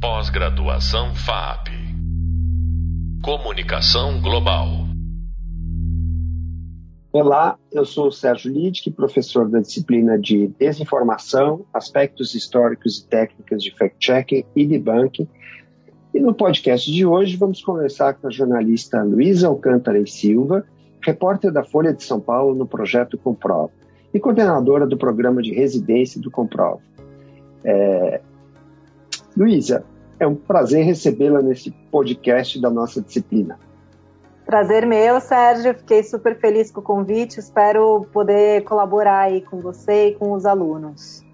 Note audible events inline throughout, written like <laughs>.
Pós-graduação FAP. Comunicação Global. Olá, eu sou o Sérgio Lidic, professor da disciplina de Desinformação, Aspectos Históricos e Técnicas de Fact-Checking e Debunking. E no podcast de hoje vamos conversar com a jornalista Luísa Alcântara e Silva, repórter da Folha de São Paulo no projeto Comprova e coordenadora do programa de residência do Comprova. É, Luísa, é um prazer recebê-la nesse podcast da nossa disciplina. Prazer meu, Sérgio. Fiquei super feliz com o convite. Espero poder colaborar aí com você e com os alunos.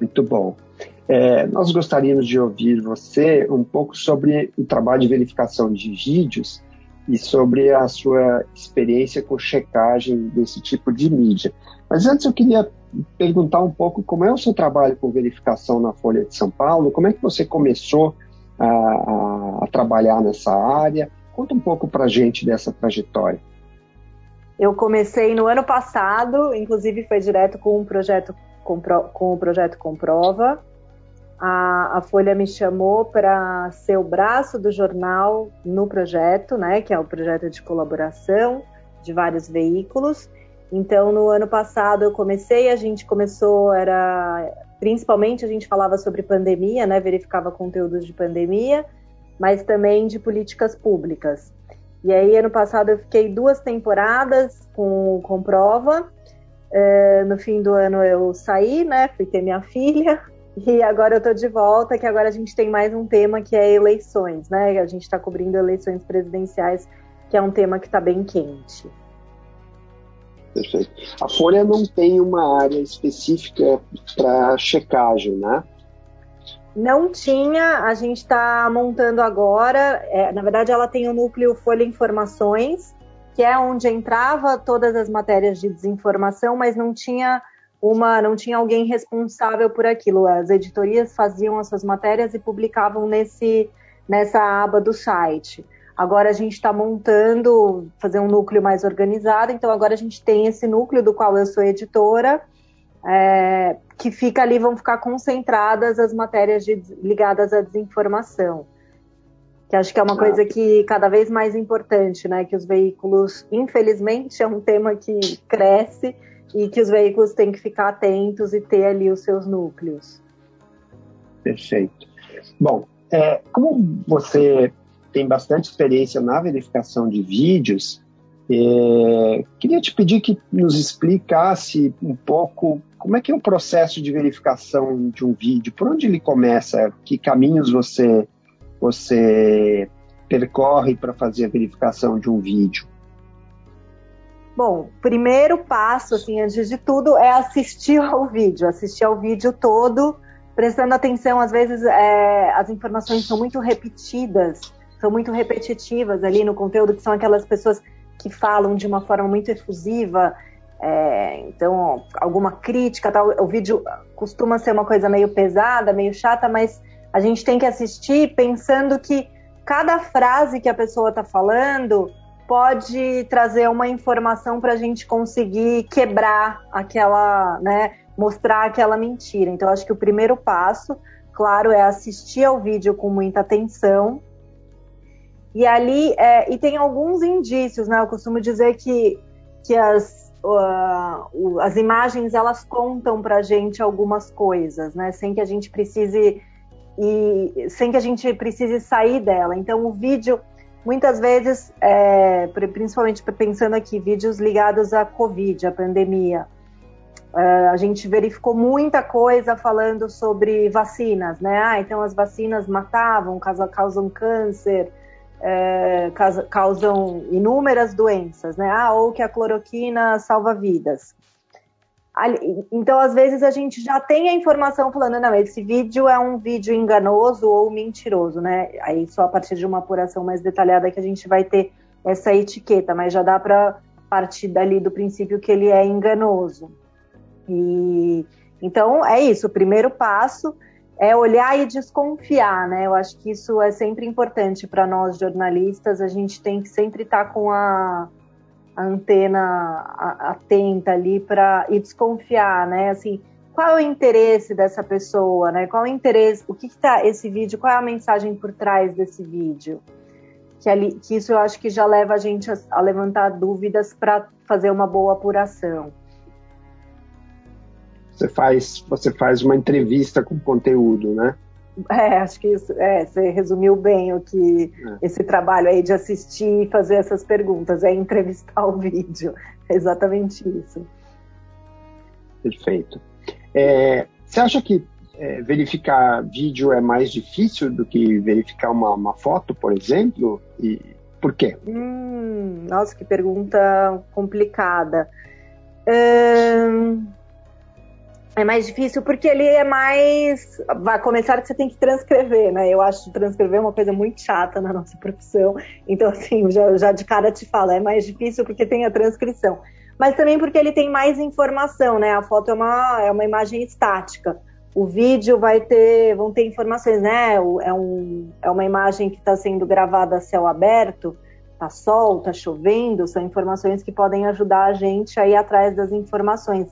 Muito bom. É, nós gostaríamos de ouvir você um pouco sobre o trabalho de verificação de vídeos e sobre a sua experiência com checagem desse tipo de mídia. Mas antes eu queria perguntar um pouco como é o seu trabalho com verificação na Folha de São Paulo, como é que você começou a, a, a trabalhar nessa área? Conta um pouco para gente dessa trajetória. Eu comecei no ano passado, inclusive foi direto com um projeto com o projeto Comprova. A, a Folha me chamou para ser o braço do jornal no projeto, né, que é o projeto de colaboração de vários veículos. Então, no ano passado eu comecei, a gente começou, era principalmente a gente falava sobre pandemia, né, verificava conteúdos de pandemia, mas também de políticas públicas. E aí, ano passado eu fiquei duas temporadas com, com prova. É, no fim do ano eu saí, né, fui ter minha <laughs> filha, e agora eu tô de volta, que agora a gente tem mais um tema que é eleições, né? A gente está cobrindo eleições presidenciais, que é um tema que está bem quente. Perfeito. A Folha não tem uma área específica para checagem, né? Não tinha, a gente está montando agora. É, na verdade, ela tem o núcleo Folha Informações, que é onde entrava todas as matérias de desinformação, mas não tinha uma, não tinha alguém responsável por aquilo. As editorias faziam as suas matérias e publicavam nesse, nessa aba do site. Agora a gente está montando, fazer um núcleo mais organizado, então agora a gente tem esse núcleo do qual eu sou editora, é, que fica ali, vão ficar concentradas as matérias de, ligadas à desinformação. Que acho que é uma coisa que cada vez mais importante, né? Que os veículos, infelizmente, é um tema que cresce e que os veículos têm que ficar atentos e ter ali os seus núcleos. Perfeito. Bom, é, como você tem bastante experiência na verificação de vídeos, é, queria te pedir que nos explicasse um pouco como é que é o processo de verificação de um vídeo, por onde ele começa, que caminhos você, você percorre para fazer a verificação de um vídeo. Bom, primeiro passo, assim, antes de tudo, é assistir <laughs> ao vídeo, assistir ao vídeo todo, prestando atenção. Às vezes, é, as informações são muito repetidas são muito repetitivas ali no conteúdo, que são aquelas pessoas que falam de uma forma muito efusiva, é, então alguma crítica, tal. O vídeo costuma ser uma coisa meio pesada, meio chata, mas a gente tem que assistir pensando que cada frase que a pessoa está falando pode trazer uma informação para a gente conseguir quebrar aquela, né, mostrar aquela mentira. Então acho que o primeiro passo, claro, é assistir ao vídeo com muita atenção e ali, é, e tem alguns indícios, né? Eu costumo dizer que, que as, uh, as imagens elas contam para a gente algumas coisas, né? Sem que a gente precise e sem que a gente precise sair dela. Então, o vídeo, muitas vezes, é, principalmente pensando aqui, vídeos ligados à Covid, à pandemia, uh, a gente verificou muita coisa falando sobre vacinas, né? Ah, então as vacinas matavam, causam câncer, é, causam inúmeras doenças, né? Ah, ou que a cloroquina salva vidas. Então, às vezes, a gente já tem a informação falando, não, esse vídeo é um vídeo enganoso ou mentiroso, né? Aí só a partir de uma apuração mais detalhada que a gente vai ter essa etiqueta, mas já dá para partir dali do princípio que ele é enganoso. E então é isso, o primeiro passo é olhar e desconfiar, né? Eu acho que isso é sempre importante para nós jornalistas. A gente tem que sempre estar tá com a, a antena atenta ali para e desconfiar, né? Assim, qual é o interesse dessa pessoa, né? Qual é o interesse, o que está esse vídeo, qual é a mensagem por trás desse vídeo? Que, ali, que isso eu acho que já leva a gente a, a levantar dúvidas para fazer uma boa apuração. Você faz, você faz uma entrevista com conteúdo, né? É, acho que isso, é, você resumiu bem o que é. esse trabalho aí de assistir e fazer essas perguntas, é entrevistar <laughs> o vídeo. É exatamente isso. Perfeito. É, você acha que é, verificar vídeo é mais difícil do que verificar uma, uma foto, por exemplo? E por quê? Hum, nossa, que pergunta complicada. Hum, é mais difícil porque ele é mais. Vai começar que você tem que transcrever, né? Eu acho transcrever uma coisa muito chata na nossa profissão. Então, assim, já, já de cara te falo, é mais difícil porque tem a transcrição mas também porque ele tem mais informação, né? A foto é uma, é uma imagem estática. O vídeo vai ter, vão ter informações, né? É, um, é uma imagem que está sendo gravada a céu aberto, tá sol, tá chovendo, são informações que podem ajudar a gente a ir atrás das informações.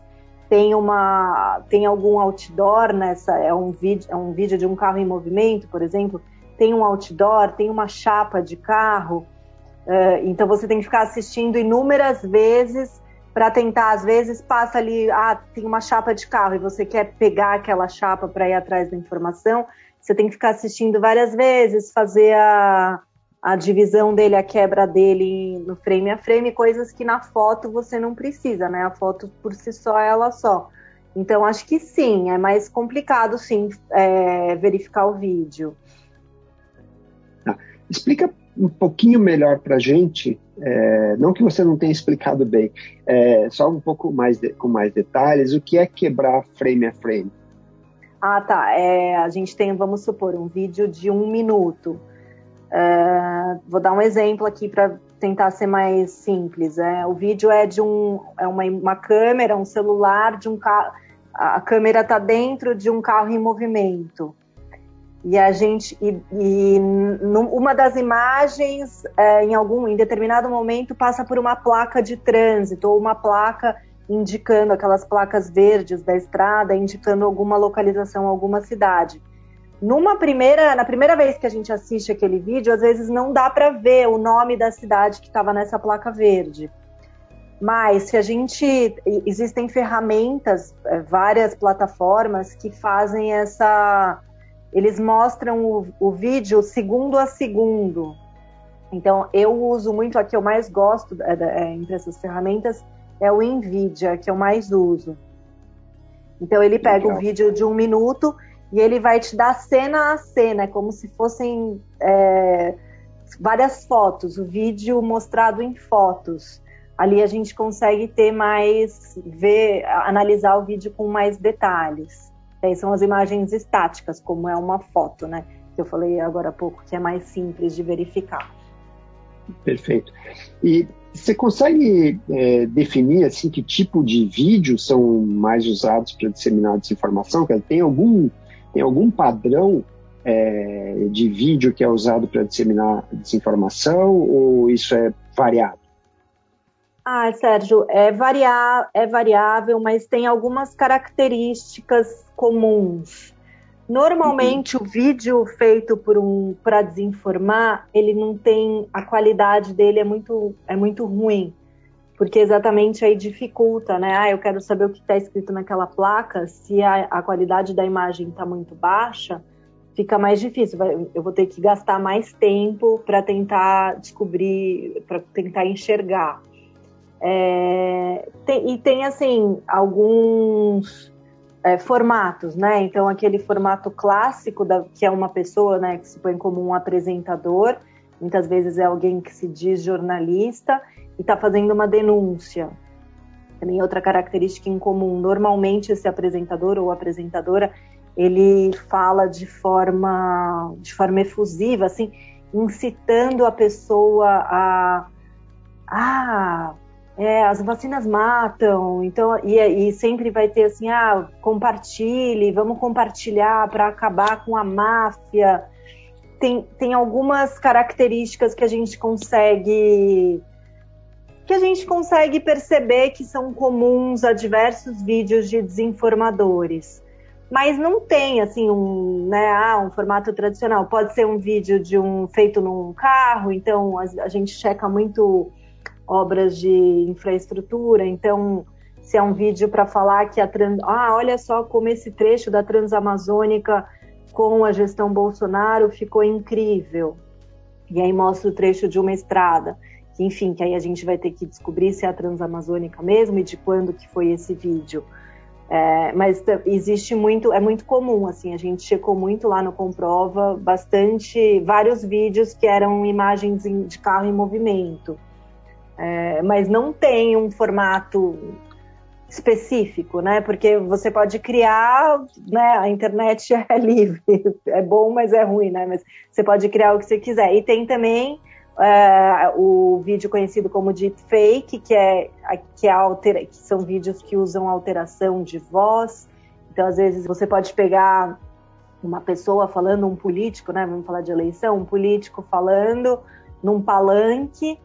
Tem uma, tem algum outdoor nessa, é um vídeo, é um vídeo de um carro em movimento, por exemplo. Tem um outdoor, tem uma chapa de carro. Uh, então você tem que ficar assistindo inúmeras vezes para tentar, às vezes passa ali, ah, tem uma chapa de carro e você quer pegar aquela chapa para ir atrás da informação, você tem que ficar assistindo várias vezes, fazer a, a divisão dele, a quebra dele no frame a frame, coisas que na foto você não precisa, né? A foto por si só é ela só. Então acho que sim, é mais complicado sim é, verificar o vídeo. Ah, explica um pouquinho melhor para a gente, é, não que você não tenha explicado bem, é, só um pouco mais de, com mais detalhes, o que é quebrar frame a frame? Ah, tá. É, a gente tem, vamos supor, um vídeo de um minuto. É, vou dar um exemplo aqui para tentar ser mais simples. É, o vídeo é de um, é uma, uma câmera, um celular de um carro. A câmera está dentro de um carro em movimento. E a gente, e, e uma das imagens, é, em algum, em determinado momento, passa por uma placa de trânsito ou uma placa indicando aquelas placas verdes da estrada, indicando alguma localização, alguma cidade. Numa primeira, na primeira vez que a gente assiste aquele vídeo, às vezes não dá para ver o nome da cidade que estava nessa placa verde. Mas se a gente existem ferramentas, é, várias plataformas que fazem essa eles mostram o, o vídeo segundo a segundo. Então, eu uso muito, a que eu mais gosto é, é, entre essas ferramentas é o NVIDIA, que eu mais uso. Então, ele pega Legal. o vídeo de um minuto e ele vai te dar cena a cena, é como se fossem é, várias fotos, o vídeo mostrado em fotos. Ali a gente consegue ter mais, ver, analisar o vídeo com mais detalhes. Aí são as imagens estáticas, como é uma foto, né? Que eu falei agora há pouco, que é mais simples de verificar. Perfeito. E você consegue é, definir assim que tipo de vídeo são mais usados para disseminar desinformação? Tem algum tem algum padrão é, de vídeo que é usado para disseminar desinformação ou isso é variado? Ah, Sérgio, é, varia é variável, mas tem algumas características comuns. Normalmente uhum. o vídeo feito por um para desinformar, ele não tem a qualidade dele é muito é muito ruim, porque exatamente aí dificulta, né? Ah, eu quero saber o que está escrito naquela placa. Se a, a qualidade da imagem está muito baixa, fica mais difícil. Eu vou ter que gastar mais tempo para tentar descobrir, para tentar enxergar. É, tem, e tem assim alguns é, formatos, né? Então aquele formato clássico da, que é uma pessoa, né, que se põe como um apresentador, muitas vezes é alguém que se diz jornalista e está fazendo uma denúncia. Também outra característica em comum, normalmente esse apresentador ou apresentadora ele fala de forma de forma efusiva, assim, incitando a pessoa a ah, é, as vacinas matam, então e, e, sempre vai ter assim, ah, compartilhe, vamos compartilhar para acabar com a máfia. Tem, tem algumas características que a gente consegue que a gente consegue perceber que são comuns a diversos vídeos de desinformadores. Mas não tem assim um, né, ah, um formato tradicional. Pode ser um vídeo de um feito num carro, então a, a gente checa muito obras de infraestrutura, então se é um vídeo para falar que a trans... ah, olha só como esse trecho da Transamazônica com a gestão Bolsonaro ficou incrível. E aí mostra o trecho de uma estrada enfim, que aí a gente vai ter que descobrir se é a Transamazônica mesmo e de quando que foi esse vídeo. É, mas existe muito, é muito comum, assim, a gente checou muito lá no Comprova, bastante, vários vídeos que eram imagens de carro em movimento. É, mas não tem um formato específico, né? Porque você pode criar, né? A internet <laughs> é livre, é bom, mas é ruim, né? Mas você pode criar o que você quiser. E tem também Uh, o vídeo conhecido como deepfake, que é que, é altera, que são vídeos que usam alteração de voz. Então, às vezes, você pode pegar uma pessoa falando, um político, né? Vamos falar de eleição, um político falando num palanque,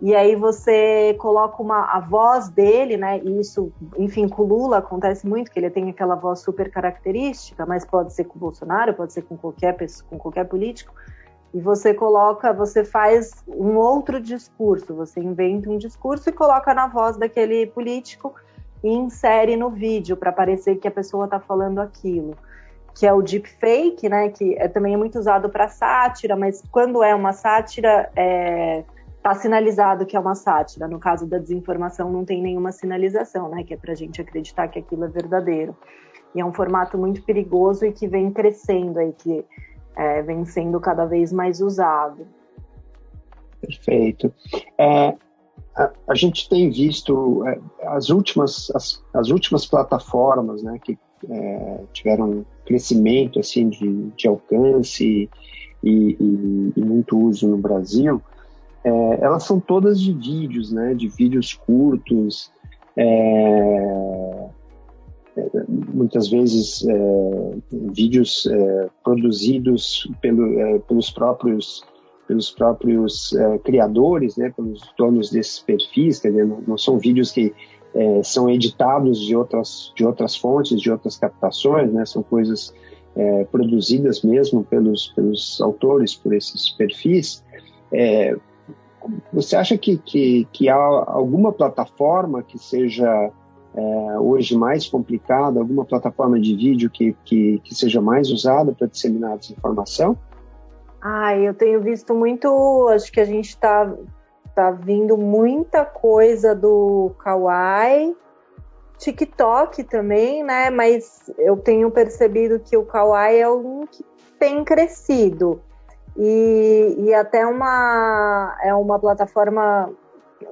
e aí você coloca uma, a voz dele, né? E isso, enfim, com Lula acontece muito, que ele tem aquela voz super característica, mas pode ser com o Bolsonaro, pode ser com qualquer pessoa, com qualquer político e você coloca, você faz um outro discurso, você inventa um discurso e coloca na voz daquele político e insere no vídeo para parecer que a pessoa está falando aquilo. Que é o deepfake, né? Que é, também é muito usado para sátira, mas quando é uma sátira, é, tá sinalizado que é uma sátira. No caso da desinformação, não tem nenhuma sinalização, né? Que é para a gente acreditar que aquilo é verdadeiro. E é um formato muito perigoso e que vem crescendo aí, que é, vem sendo cada vez mais usado. Perfeito. É, a, a, gente tem visto é, as últimas as, as, últimas plataformas, né, que é, tiveram crescimento assim de, de alcance e, e, e, muito uso no Brasil. É, elas são todas de vídeos, né, de vídeos curtos. É, muitas vezes é, vídeos é, produzidos pelo, é, pelos próprios pelos próprios é, criadores, né, pelos donos desses perfis, quer dizer, não, não são vídeos que é, são editados de outras de outras fontes, de outras captações, né, são coisas é, produzidas mesmo pelos pelos autores por esses perfis. você acha que, que, que há alguma plataforma que seja é, hoje mais complicada, alguma plataforma de vídeo que, que, que seja mais usada para disseminar essa informação? Ah, eu tenho visto muito, acho que a gente está tá vindo muita coisa do Kawaii, TikTok também, né? Mas eu tenho percebido que o Kawaii é um que tem crescido. E, e até uma, é uma plataforma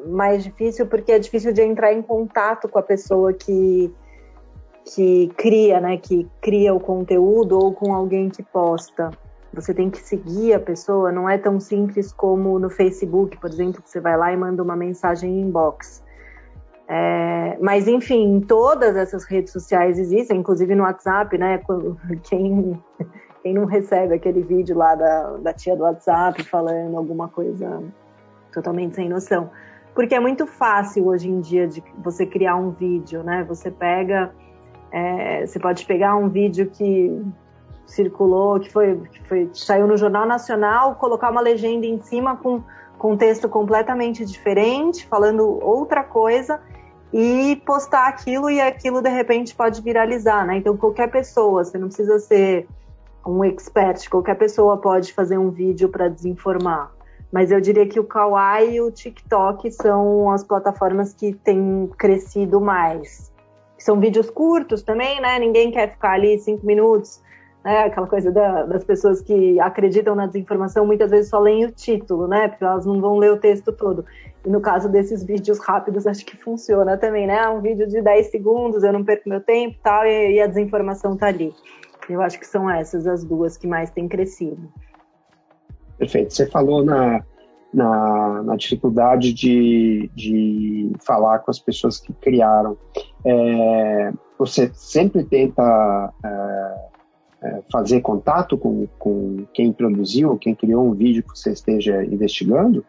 mais difícil porque é difícil de entrar em contato com a pessoa que que cria, né, que cria o conteúdo ou com alguém que posta. Você tem que seguir a pessoa, não é tão simples como no Facebook, por exemplo, que você vai lá e manda uma mensagem em inbox. É, mas enfim, todas essas redes sociais existem, inclusive no WhatsApp, né? <laughs> Quem, quem não recebe aquele vídeo lá da, da tia do WhatsApp falando alguma coisa totalmente sem noção porque é muito fácil hoje em dia de você criar um vídeo, né? Você pega, é, você pode pegar um vídeo que circulou, que foi, que foi saiu no Jornal Nacional, colocar uma legenda em cima com, com um texto completamente diferente, falando outra coisa e postar aquilo e aquilo de repente pode viralizar, né? Então qualquer pessoa, você não precisa ser um expert, qualquer pessoa pode fazer um vídeo para desinformar. Mas eu diria que o Kawaii e o TikTok são as plataformas que têm crescido mais. São vídeos curtos também, né? Ninguém quer ficar ali cinco minutos, né? Aquela coisa da, das pessoas que acreditam na desinformação muitas vezes só leem o título, né? Porque elas não vão ler o texto todo. E no caso desses vídeos rápidos, acho que funciona também, né? Um vídeo de 10 segundos, eu não perco meu tempo tal, e, e a desinformação tá ali. Eu acho que são essas as duas que mais têm crescido. Perfeito. Você falou na, na, na dificuldade de, de falar com as pessoas que criaram. É, você sempre tenta é, é, fazer contato com, com quem produziu, quem criou um vídeo que você esteja investigando?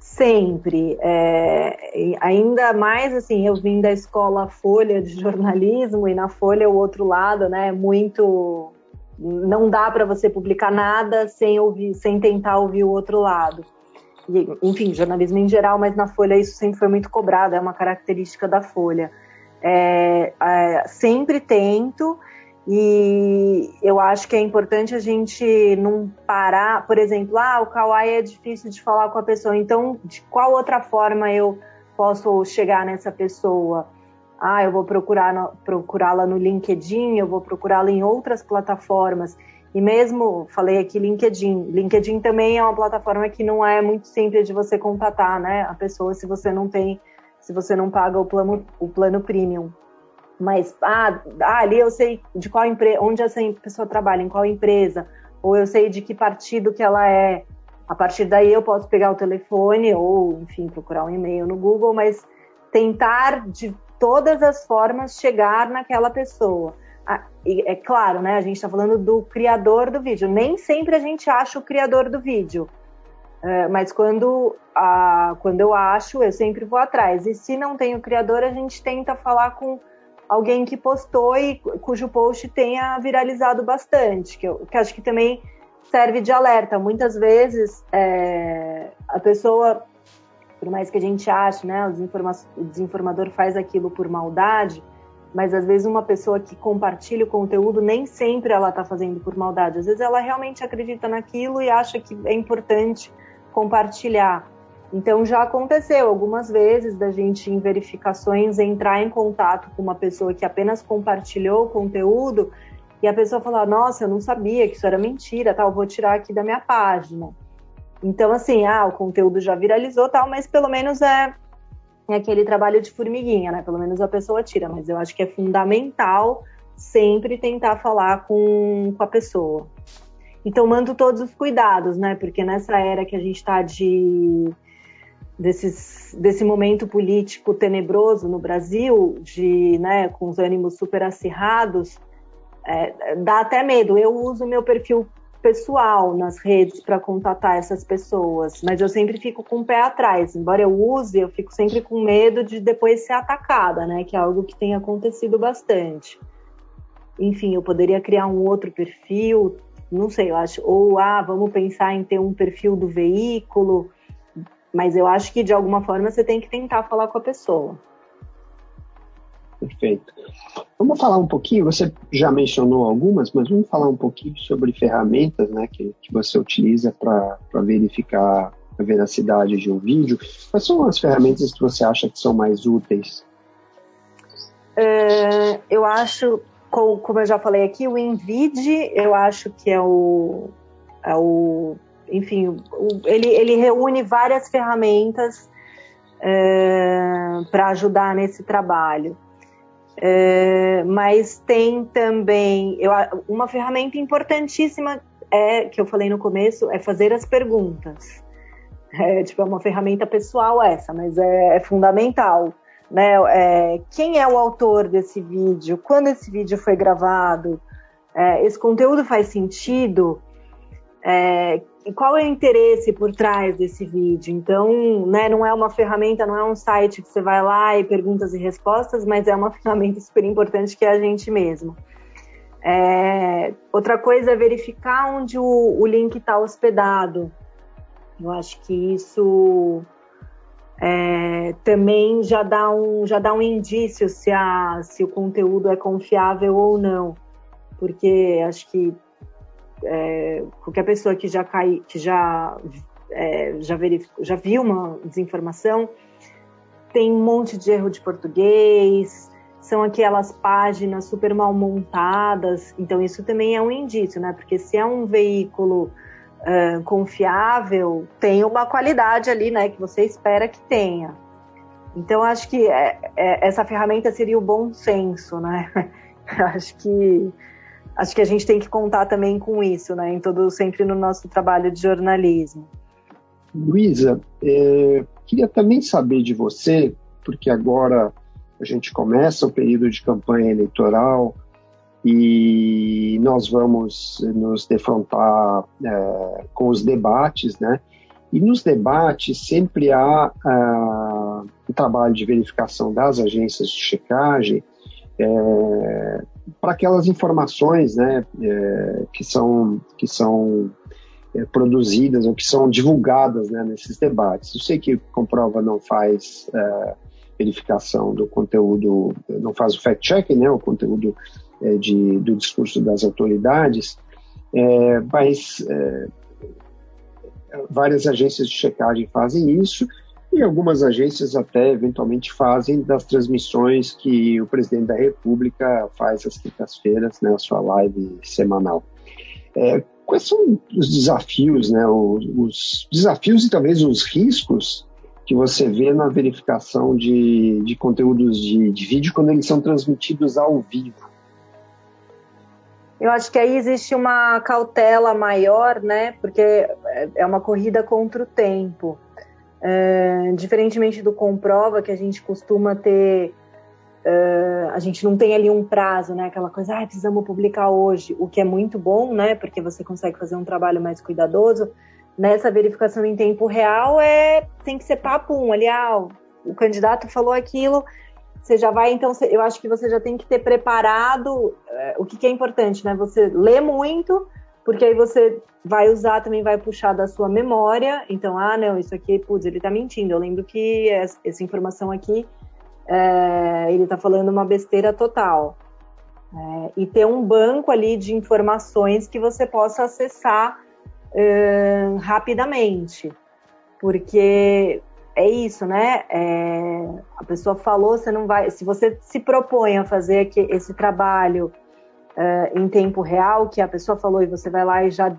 Sempre. É, ainda mais assim, eu vim da escola Folha de jornalismo e na Folha o outro lado, né? Muito. Não dá para você publicar nada sem ouvir, sem tentar ouvir o outro lado. E, enfim, jornalismo em geral, mas na Folha isso sempre foi muito cobrado, é uma característica da Folha. É, é, sempre tento e eu acho que é importante a gente não parar, por exemplo, ah, o Kawaii é difícil de falar com a pessoa, então de qual outra forma eu posso chegar nessa pessoa? Ah, eu vou procurar procurá-la no LinkedIn, eu vou procurá-la em outras plataformas. E mesmo, falei aqui LinkedIn, LinkedIn também é uma plataforma que não é muito simples de você contatar, né, a pessoa se você não tem, se você não paga o plano, o plano premium. Mas, ah, ah, ali eu sei de qual empresa, onde essa pessoa trabalha, em qual empresa, ou eu sei de que partido que ela é. A partir daí eu posso pegar o telefone ou, enfim, procurar um e-mail no Google, mas tentar de todas as formas chegar naquela pessoa. É claro, né? A gente está falando do criador do vídeo. Nem sempre a gente acha o criador do vídeo. É, mas quando, a, quando eu acho, eu sempre vou atrás. E se não tem o criador, a gente tenta falar com alguém que postou e cujo post tenha viralizado bastante, que eu que acho que também serve de alerta. Muitas vezes é, a pessoa, por mais que a gente ache, né, o, o desinformador faz aquilo por maldade, mas às vezes uma pessoa que compartilha o conteúdo nem sempre ela está fazendo por maldade. Às vezes ela realmente acredita naquilo e acha que é importante compartilhar. Então já aconteceu algumas vezes da gente em verificações entrar em contato com uma pessoa que apenas compartilhou o conteúdo e a pessoa falar: "Nossa, eu não sabia que isso era mentira, tal, vou tirar aqui da minha página". Então assim, ah, o conteúdo já viralizou, tal, mas pelo menos é, é aquele trabalho de formiguinha, né? Pelo menos a pessoa tira, mas eu acho que é fundamental sempre tentar falar com, com a pessoa. E tomando todos os cuidados, né? Porque nessa era que a gente está de desses, desse momento político tenebroso no Brasil, de, né, com os ânimos super acirrados, é, dá até medo. Eu uso meu perfil pessoal nas redes para contatar essas pessoas, mas eu sempre fico com o pé atrás. Embora eu use, eu fico sempre com medo de depois ser atacada, né? Que é algo que tem acontecido bastante. Enfim, eu poderia criar um outro perfil, não sei, eu acho, ou ah, vamos pensar em ter um perfil do veículo mas eu acho que de alguma forma você tem que tentar falar com a pessoa. Perfeito. Vamos falar um pouquinho, você já mencionou algumas, mas vamos falar um pouquinho sobre ferramentas né, que, que você utiliza para verificar a veracidade de um vídeo. Quais são as ferramentas que você acha que são mais úteis? É, eu acho, como eu já falei aqui, o Invid, eu acho que é o, é o enfim, ele, ele reúne várias ferramentas é, para ajudar nesse trabalho. É, mas tem também eu, uma ferramenta importantíssima é que eu falei no começo é fazer as perguntas. É, tipo, é uma ferramenta pessoal essa, mas é, é fundamental. Né? É, quem é o autor desse vídeo? Quando esse vídeo foi gravado? É, esse conteúdo faz sentido? E qual é o interesse por trás desse vídeo? Então, né, não é uma ferramenta, não é um site que você vai lá e perguntas e respostas, mas é uma <laughs> ferramenta super importante que é a gente mesmo. É, outra coisa é verificar onde o, o link está hospedado. Eu acho que isso é, também já dá, um, já dá um indício se, a, se o conteúdo é confiável ou não. Porque acho que é, qualquer pessoa que já cai, que já é, já, já viu uma desinformação, tem um monte de erro de português, são aquelas páginas super mal montadas, então isso também é um indício, né? Porque se é um veículo uh, confiável, tem uma qualidade ali, né? Que você espera que tenha. Então acho que é, é, essa ferramenta seria o bom senso, né? <laughs> acho que acho que a gente tem que contar também com isso, né? Em todo sempre no nosso trabalho de jornalismo. Luísa, é, queria também saber de você, porque agora a gente começa o período de campanha eleitoral e nós vamos nos defrontar é, com os debates, né? E nos debates sempre há ah, um trabalho de verificação das agências de checagem é, para aquelas informações né, é, que são, que são é, produzidas ou que são divulgadas né, nesses debates. Eu sei que Comprova não faz é, verificação do conteúdo, não faz o fact-checking, né, o conteúdo é, de, do discurso das autoridades, é, mas é, várias agências de checagem fazem isso e algumas agências até eventualmente fazem das transmissões que o presidente da República faz às quintas-feiras, né, a sua live semanal. É, quais são os desafios, né, os, os, desafios e talvez os riscos que você vê na verificação de, de conteúdos de, de vídeo quando eles são transmitidos ao vivo? Eu acho que aí existe uma cautela maior, né? Porque é uma corrida contra o tempo. É, diferentemente do comprova, que a gente costuma ter, é, a gente não tem ali um prazo, né? Aquela coisa, ah, precisamos publicar hoje, o que é muito bom, né? Porque você consegue fazer um trabalho mais cuidadoso. Nessa verificação em tempo real é tem que ser papo ali, ah, o candidato falou aquilo, você já vai, então, eu acho que você já tem que ter preparado é, o que, que, é importante, né? Você lê muito, porque aí você vai usar, também vai puxar da sua memória. Então, ah, não, isso aqui, putz, ele tá mentindo. Eu lembro que essa informação aqui, é, ele tá falando uma besteira total. É, e ter um banco ali de informações que você possa acessar é, rapidamente. Porque é isso, né? É, a pessoa falou, você não vai. Se você se propõe a fazer esse trabalho uh, em tempo real, que a pessoa falou e você vai lá e já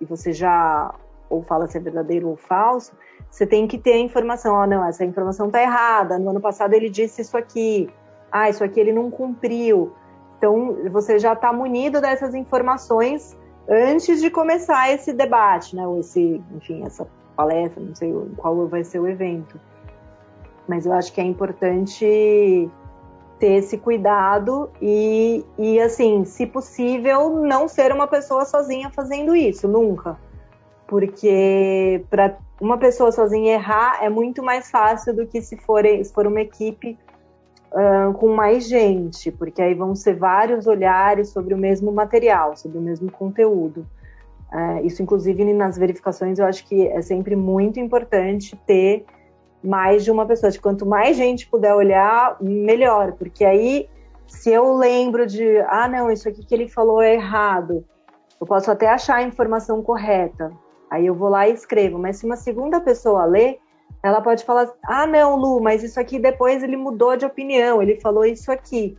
e você já ou fala se é verdadeiro ou falso, você tem que ter a informação. Oh, não, essa informação está errada. No ano passado ele disse isso aqui. Ah, isso aqui ele não cumpriu. Então você já está munido dessas informações antes de começar esse debate, né? Ou esse, enfim, essa palestra, não sei qual vai ser o evento. Mas eu acho que é importante ter esse cuidado e, e assim, se possível, não ser uma pessoa sozinha fazendo isso, nunca. Porque para uma pessoa sozinha errar é muito mais fácil do que se for, se for uma equipe uh, com mais gente, porque aí vão ser vários olhares sobre o mesmo material, sobre o mesmo conteúdo. É, isso, inclusive, nas verificações, eu acho que é sempre muito importante ter mais de uma pessoa. Quanto mais gente puder olhar, melhor, porque aí, se eu lembro de, ah, não, isso aqui que ele falou é errado, eu posso até achar a informação correta. Aí eu vou lá e escrevo. Mas se uma segunda pessoa lê, ela pode falar: ah, não, Lu, mas isso aqui depois ele mudou de opinião, ele falou isso aqui.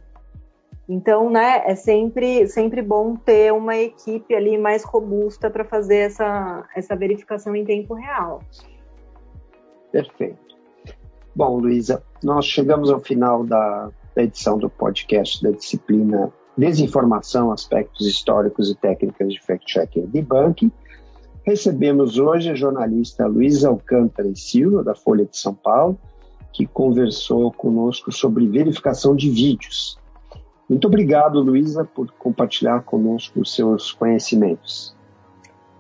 Então, né, é sempre, sempre bom ter uma equipe ali mais robusta para fazer essa, essa verificação em tempo real. Perfeito. Bom, Luísa, nós chegamos ao final da, da edição do podcast da disciplina Desinformação, Aspectos Históricos e Técnicas de Fact-Checking e Debunking. Recebemos hoje a jornalista Luísa Alcântara e Silva, da Folha de São Paulo, que conversou conosco sobre verificação de vídeos muito obrigado, Luísa, por compartilhar conosco os seus conhecimentos.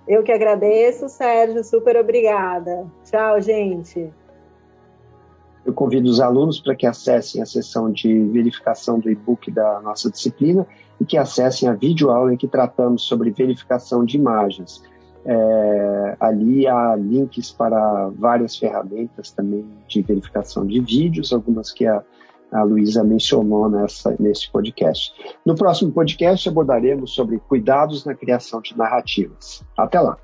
Eu que agradeço, Sérgio. Super obrigada. Tchau, gente. Eu convido os alunos para que acessem a sessão de verificação do e-book da nossa disciplina e que acessem a videoaula em que tratamos sobre verificação de imagens. É, ali há links para várias ferramentas também de verificação de vídeos, algumas que a a Luísa mencionou nessa, nesse podcast. No próximo podcast abordaremos sobre cuidados na criação de narrativas. Até lá.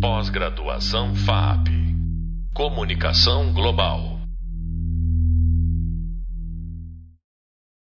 Pós-graduação FAP Comunicação Global.